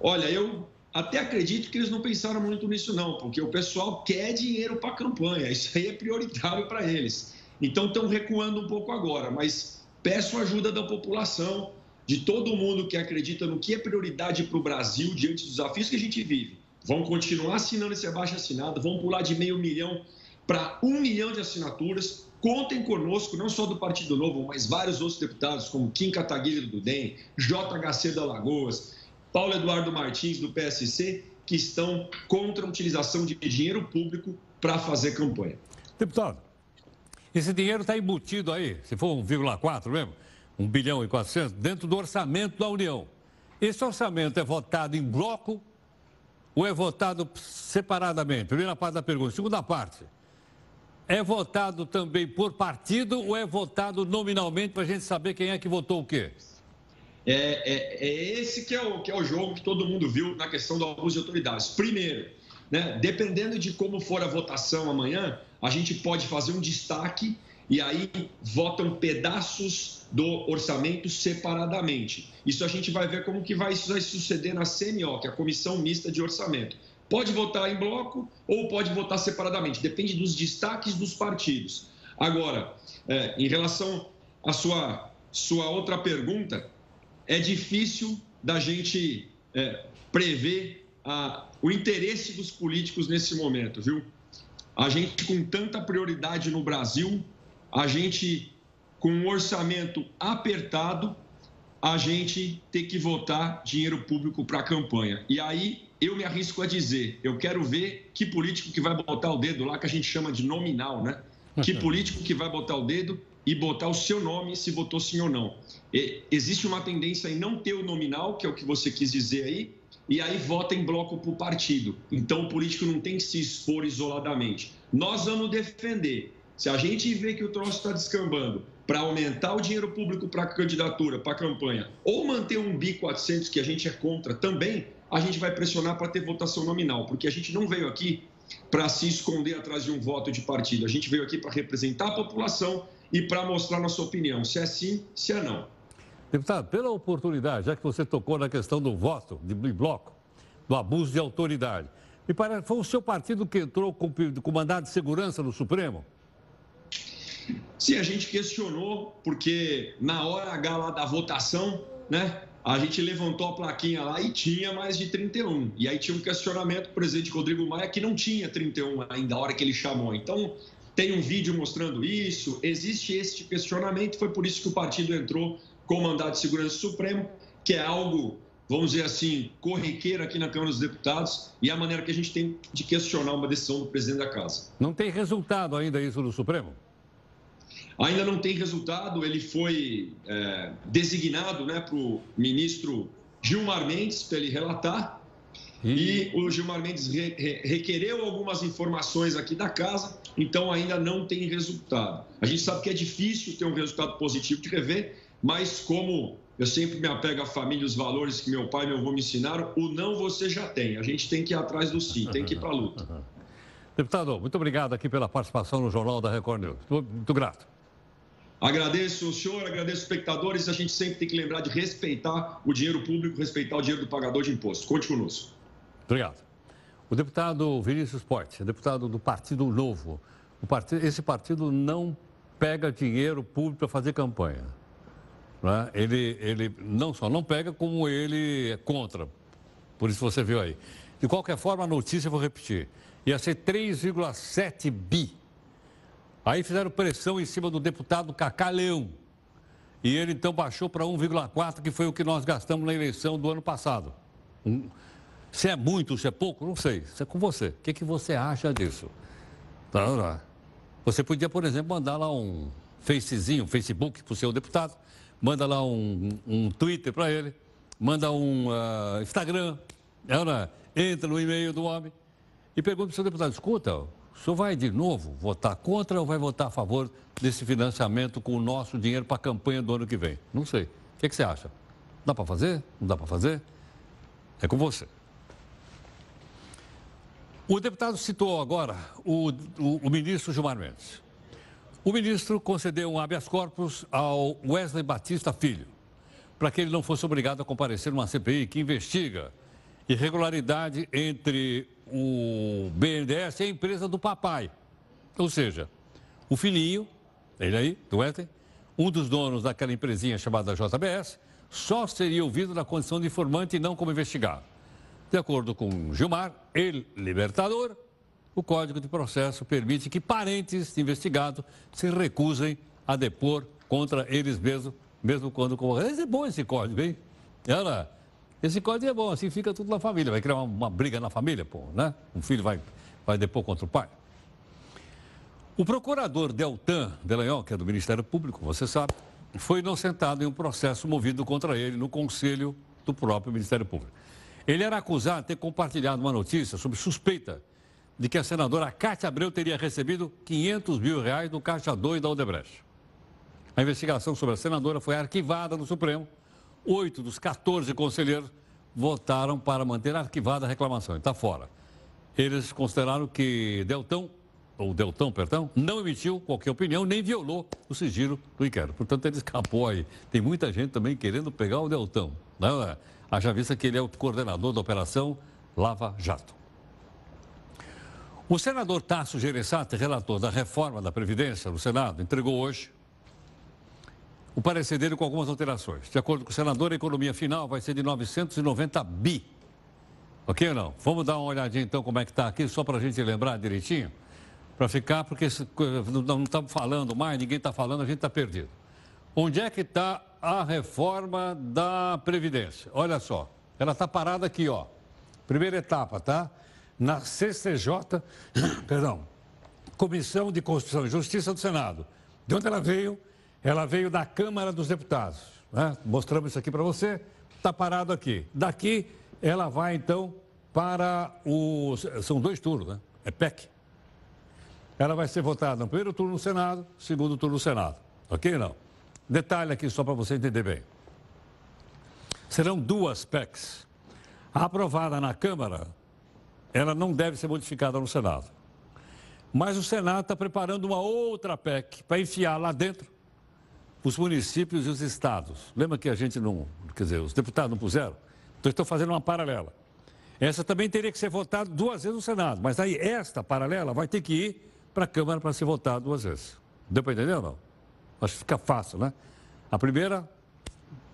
Olha, eu até acredito que eles não pensaram muito nisso não, porque o pessoal quer dinheiro para a campanha, isso aí é prioritário para eles. Então estão recuando um pouco agora, mas peço ajuda da população, de todo mundo que acredita no que é prioridade para o Brasil diante dos desafios que a gente vive. Vão continuar assinando esse abaixo assinado, vão pular de meio milhão para um milhão de assinaturas. Contem conosco, não só do Partido Novo, mas vários outros deputados, como Kim Kataguiri do DEM, JHC da Lagoas, Paulo Eduardo Martins, do PSC, que estão contra a utilização de dinheiro público para fazer campanha. Deputado, esse dinheiro está embutido aí, se for 1,4 mesmo, 1 bilhão e 400, dentro do orçamento da União. Esse orçamento é votado em bloco ou é votado separadamente? Primeira parte da pergunta. Segunda parte, é votado também por partido ou é votado nominalmente para a gente saber quem é que votou o quê? É, é, é, esse que é, o, que é o jogo que todo mundo viu na questão do abuso de autoridades. Primeiro, né, dependendo de como for a votação amanhã, a gente pode fazer um destaque e aí votam pedaços do orçamento separadamente. Isso a gente vai ver como que vai, isso vai suceder na CMO, que é a Comissão Mista de Orçamento. Pode votar em bloco ou pode votar separadamente, depende dos destaques dos partidos. Agora, é, em relação à sua, sua outra pergunta, é difícil da gente é, prever a, o interesse dos políticos nesse momento, viu? A gente com tanta prioridade no Brasil, a gente com um orçamento apertado, a gente ter que votar dinheiro público para a campanha. E aí eu me arrisco a dizer, eu quero ver que político que vai botar o dedo lá, que a gente chama de nominal, né? Que político que vai botar o dedo e botar o seu nome se votou sim ou não. E existe uma tendência em não ter o nominal, que é o que você quis dizer aí, e aí vota em bloco para o partido. Então o político não tem que se expor isoladamente. Nós vamos defender. Se a gente vê que o troço está descambando para aumentar o dinheiro público para a candidatura, para a campanha, ou manter um BI 400, que a gente é contra também, a gente vai pressionar para ter votação nominal, porque a gente não veio aqui para se esconder atrás de um voto de partido. A gente veio aqui para representar a população e para mostrar nossa opinião, se é sim, se é não. Deputado, pela oportunidade, já que você tocou na questão do voto, de bloco, do abuso de autoridade, me parece foi o seu partido que entrou com, com mandado de segurança no Supremo? Sim, a gente questionou, porque na hora H lá da votação, né, a gente levantou a plaquinha lá e tinha mais de 31. E aí tinha um questionamento do presidente Rodrigo Maia que não tinha 31 ainda, a hora que ele chamou. Então, tem um vídeo mostrando isso, existe este questionamento, foi por isso que o partido entrou com o mandado de segurança supremo, que é algo, vamos dizer assim, corriqueiro aqui na Câmara dos Deputados e a maneira que a gente tem de questionar uma decisão do presidente da Casa. Não tem resultado ainda isso no Supremo? Ainda não tem resultado, ele foi é, designado né, para o ministro Gilmar Mendes para ele relatar e o Gilmar Mendes re, re, requereu algumas informações aqui da casa, então ainda não tem resultado. A gente sabe que é difícil ter um resultado positivo de rever, mas como eu sempre me apego à família, os valores que meu pai e meu avô me ensinaram, o não você já tem. A gente tem que ir atrás do sim, tem que ir para a luta. Deputado, muito obrigado aqui pela participação no Jornal da Record News. Muito grato. Agradeço o senhor, agradeço os espectadores. A gente sempre tem que lembrar de respeitar o dinheiro público, respeitar o dinheiro do pagador de imposto. Conte conosco. Obrigado. O deputado Vinícius Porte, deputado do Partido Novo. Partido, esse partido não pega dinheiro público para fazer campanha. Né? Ele, ele não só não pega, como ele é contra. Por isso você viu aí. De qualquer forma, a notícia, eu vou repetir, ia ser 3,7 bi. Aí fizeram pressão em cima do deputado Cacá Leão. E ele então baixou para 1,4, que foi o que nós gastamos na eleição do ano passado. Se é muito, se é pouco, não sei. Isso é com você. O que, que você acha disso? Você podia, por exemplo, mandar lá um facezinho, um Facebook para o seu deputado, manda lá um, um Twitter para ele, manda um uh, Instagram, entra no e-mail do homem e pergunta para o seu deputado, escuta, senhor vai de novo votar contra ou vai votar a favor desse financiamento com o nosso dinheiro para a campanha do ano que vem? Não sei. O que, que você acha? Dá para fazer? Não dá para fazer? É com você. O deputado citou agora o, o, o ministro Gilmar Mendes. O ministro concedeu um habeas corpus ao Wesley Batista Filho, para que ele não fosse obrigado a comparecer numa CPI que investiga irregularidade entre o BNDES e a empresa do papai. Ou seja, o filhinho, ele aí, do Wesley, um dos donos daquela empresinha chamada JBS, só seria ouvido na condição de informante e não como investigado. De acordo com Gilmar, ele, libertador, o Código de Processo permite que parentes de investigado se recusem a depor contra eles mesmos, mesmo quando convocados. É bom esse código, hein? Ela, esse código é bom, assim fica tudo na família. Vai criar uma, uma briga na família, pô, né? Um filho vai, vai depor contra o pai. O procurador Deltan Delanhol, que é do Ministério Público, você sabe, foi inocentado em um processo movido contra ele no conselho do próprio Ministério Público. Ele era acusado de ter compartilhado uma notícia sobre suspeita de que a senadora Cátia Abreu teria recebido 500 mil reais do Caixa 2 da Odebrecht. A investigação sobre a senadora foi arquivada no Supremo. Oito dos 14 conselheiros votaram para manter arquivada a reclamação. Está fora. Eles consideraram que Deltão, ou Deltão, perdão, não emitiu qualquer opinião, nem violou o sigilo do inquérito. Portanto, ele escapou aí. Tem muita gente também querendo pegar o Deltão. Né? Haja vista que ele é o coordenador da operação Lava Jato. O senador Tasso Gereissati, relator da reforma da Previdência no Senado, entregou hoje o parecer dele com algumas alterações. De acordo com o senador, a economia final vai ser de 990 bi. Ok ou não? Vamos dar uma olhadinha então como é que está aqui, só para a gente lembrar direitinho, para ficar, porque não estamos falando mais, ninguém está falando, a gente está perdido. Onde é que está a reforma da Previdência? Olha só, ela está parada aqui, ó. Primeira etapa, tá? Na CCJ, perdão, Comissão de Constituição e Justiça do Senado. De onde ela veio? Ela veio da Câmara dos Deputados. Né? Mostramos isso aqui para você. Está parado aqui. Daqui, ela vai então para o. São dois turnos, né? É PEC. Ela vai ser votada no primeiro turno no Senado, segundo turno no Senado. Ok não? Detalhe aqui só para você entender bem. Serão duas PECs. A aprovada na Câmara, ela não deve ser modificada no Senado. Mas o Senado está preparando uma outra PEC para enfiar lá dentro os municípios e os estados. Lembra que a gente não, quer dizer, os deputados não puseram? Então estou fazendo uma paralela. Essa também teria que ser votada duas vezes no Senado, mas aí esta paralela vai ter que ir para a Câmara para ser votada duas vezes. Deu para entender ou não? Acho que fica fácil, né? A primeira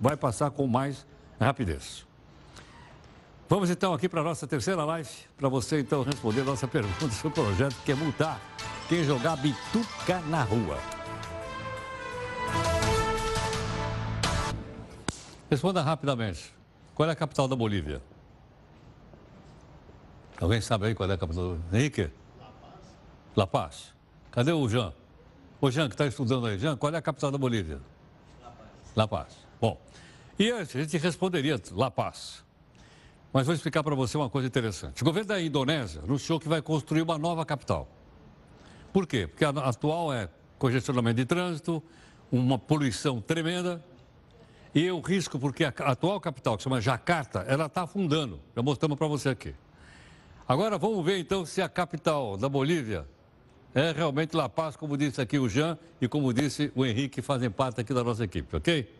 vai passar com mais rapidez. Vamos então aqui para a nossa terceira live, para você então responder nossa pergunta sobre o projeto que é multar quem jogar bituca na rua. Responda rapidamente. Qual é a capital da Bolívia? Alguém sabe aí qual é a capital? Henrique? La Paz. La Paz. Cadê o Jean? Ô, Jean, que está estudando aí. Jean, qual é a capital da Bolívia? La Paz. La Paz. Bom, e a gente responderia La Paz. Mas vou explicar para você uma coisa interessante. O governo da Indonésia anunciou que vai construir uma nova capital. Por quê? Porque a atual é congestionamento de trânsito, uma poluição tremenda e o risco, porque a atual capital, que se chama Jacarta, ela está afundando. Já mostramos para você aqui. Agora vamos ver então se a capital da Bolívia é realmente La Paz, como disse aqui o Jean e como disse o Henrique, que fazem parte aqui da nossa equipe, ok?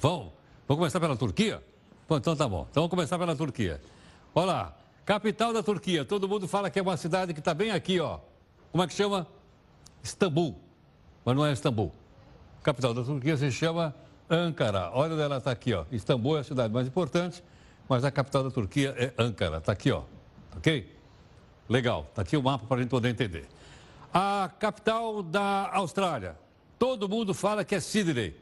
Vamos, vamos começar pela Turquia? Bom, então tá bom. Então vamos começar pela Turquia. Olha lá, capital da Turquia. Todo mundo fala que é uma cidade que está bem aqui, ó. Como é que chama? Istambul. Mas não é Istambul. Capital da Turquia se chama Ankara. Olha onde ela está aqui, ó. Istambul é a cidade mais importante, mas a capital da Turquia é Ankara. Está aqui, ó. Ok? Legal. Está aqui o mapa para a gente poder entender. A capital da Austrália. Todo mundo fala que é Sydney.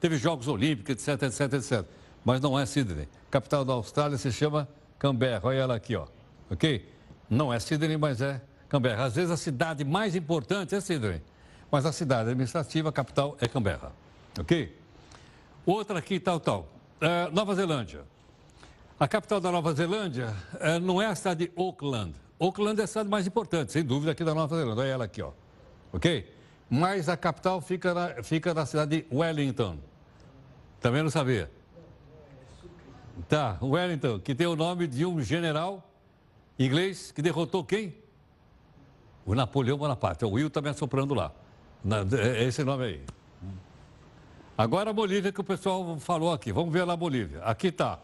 Teve Jogos Olímpicos, etc, etc, etc. Mas não é Sydney. Capital da Austrália se chama Canberra, olha ela aqui, ó. Ok? Não é Sydney, mas é Canberra. Às vezes a cidade mais importante é Sydney, mas a cidade administrativa, a capital, é Canberra. Ok? Outra aqui, tal, tal. É, Nova Zelândia. A capital da Nova Zelândia é, não é a cidade de Auckland. Auckland é a cidade mais importante, sem dúvida, aqui da Nova Zelândia. Olha ela aqui, ó. Ok? Mas a capital fica na, fica na cidade de Wellington. Também não sabia. Tá, Wellington, que tem o nome de um general inglês que derrotou quem? O Napoleão Bonaparte. O Will está me assoprando lá. É esse nome aí. Agora a Bolívia que o pessoal falou aqui. Vamos ver lá a Bolívia. Aqui está.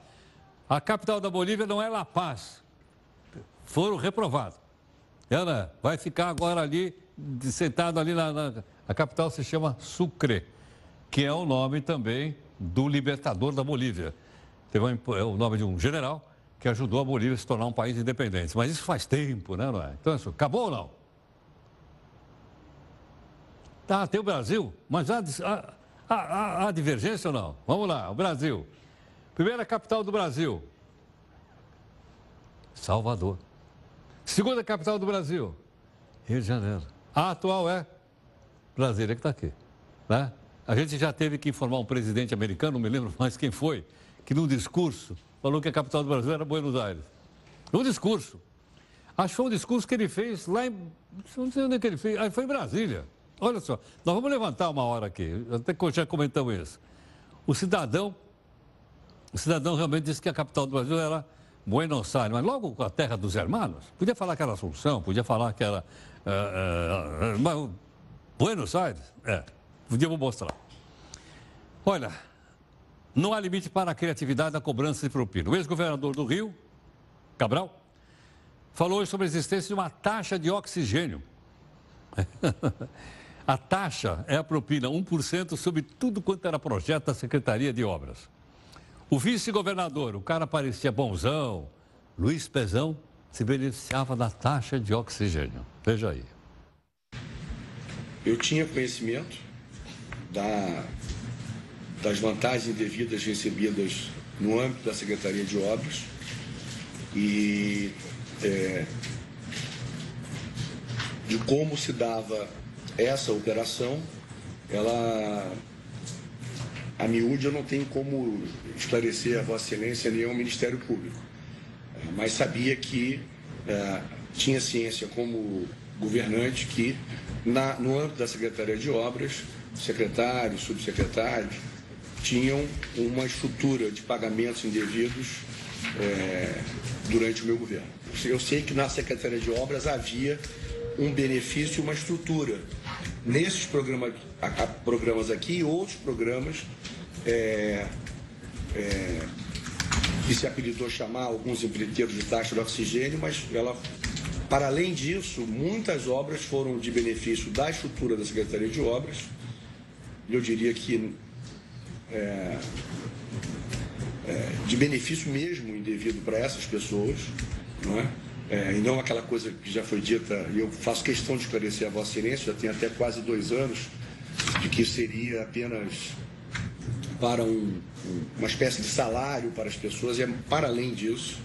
A capital da Bolívia não é La Paz. Foram reprovados. Ela vai ficar agora ali, sentado ali na, na. A capital se chama Sucre, que é o nome também do libertador da Bolívia. Teve um, é o nome de um general que ajudou a Bolívia a se tornar um país independente. Mas isso faz tempo, né, não é? Então, isso, acabou ou não? Tá, tem o Brasil, mas há, há, há, há divergência ou não? Vamos lá, o Brasil. Primeira capital do Brasil. Salvador. Segunda capital do Brasil. Rio de Janeiro. A atual é Brasília, que está aqui. Né? A gente já teve que informar um presidente americano, não me lembro mais quem foi, que num discurso falou que a capital do Brasil era Buenos Aires. Um discurso. Acho que foi um discurso que ele fez lá em. Não sei onde é que ele fez. Ah, foi em Brasília. Olha só, nós vamos levantar uma hora aqui, até já comentamos isso. O cidadão, o cidadão realmente disse que a capital do Brasil era Buenos Aires, mas logo com a terra dos hermanos. Podia falar que era Assunção, podia falar que era. Uh, Buenos Aires? É, podia mostrar. Olha, não há limite para a criatividade da cobrança de propina. O ex-governador do Rio, Cabral, falou sobre a existência de uma taxa de oxigênio. a taxa é a propina, 1% sobre tudo quanto era projeto da Secretaria de Obras. O vice-governador, o cara parecia bonzão, Luiz Pezão, se beneficiava da taxa de oxigênio. Veja aí. Eu tinha conhecimento da das vantagens indevidas recebidas no âmbito da Secretaria de Obras e é, de como se dava essa operação, ela a miúde eu não tenho como esclarecer a Vossa Excelência nem ao Ministério Público, mas sabia que é, tinha ciência como governante que na, no âmbito da Secretaria de Obras, secretários, subsecretários, tinham uma estrutura de pagamentos indevidos é, durante o meu governo. Eu sei que na Secretaria de Obras havia um benefício e uma estrutura. Nesses programa, programas aqui e outros programas é, é, que se apelidou chamar alguns empreiteiros de taxa de oxigênio, mas ela, para além disso, muitas obras foram de benefício da estrutura da Secretaria de Obras. Eu diria que é, é, de benefício mesmo indevido para essas pessoas, não é? É? E não aquela coisa que já foi dita, e eu faço questão de esclarecer a Vossa Excelência, já tem até quase dois anos, de que seria apenas para um, uma espécie de salário para as pessoas, e é para além disso,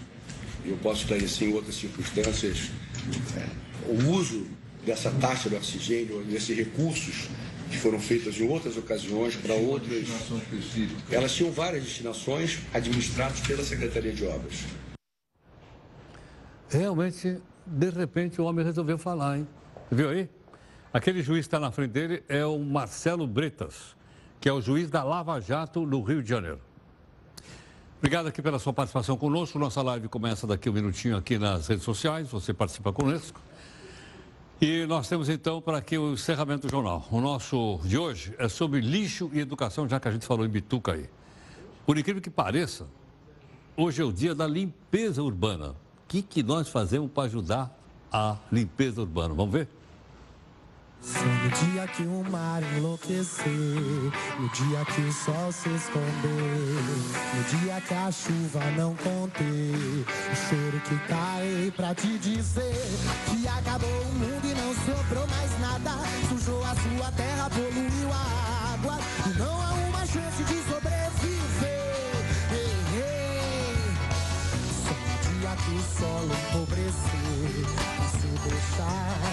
eu posso estar assim em outras circunstâncias, é, o uso dessa taxa de oxigênio, desses recursos que foram feitas em outras ocasiões para outras. Elas tinham várias destinações administradas pela Secretaria de Obras. Realmente, de repente, o homem resolveu falar, hein? Viu aí? Aquele juiz que está na frente dele é o Marcelo Bretas, que é o juiz da Lava Jato no Rio de Janeiro. Obrigado aqui pela sua participação conosco. Nossa live começa daqui um minutinho aqui nas redes sociais. Você participa conosco. E nós temos então para aqui o encerramento do jornal. O nosso de hoje é sobre lixo e educação, já que a gente falou em Bituca aí. Por incrível que pareça, hoje é o dia da limpeza urbana. Que, que nós fazemos para ajudar a limpeza urbana? Vamos ver? No dia que o mar enlouquecer, no dia que o sol se esconder, no dia que a chuva não conter, o choro que cai pra te dizer que acabou o mundo e não sobrou mais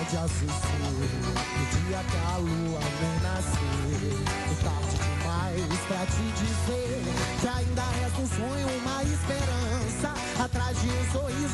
de azul No dia que a lua vem nasceu e tarde demais pra te dizer Que ainda resta um sonho, uma esperança Atrás de um sorriso.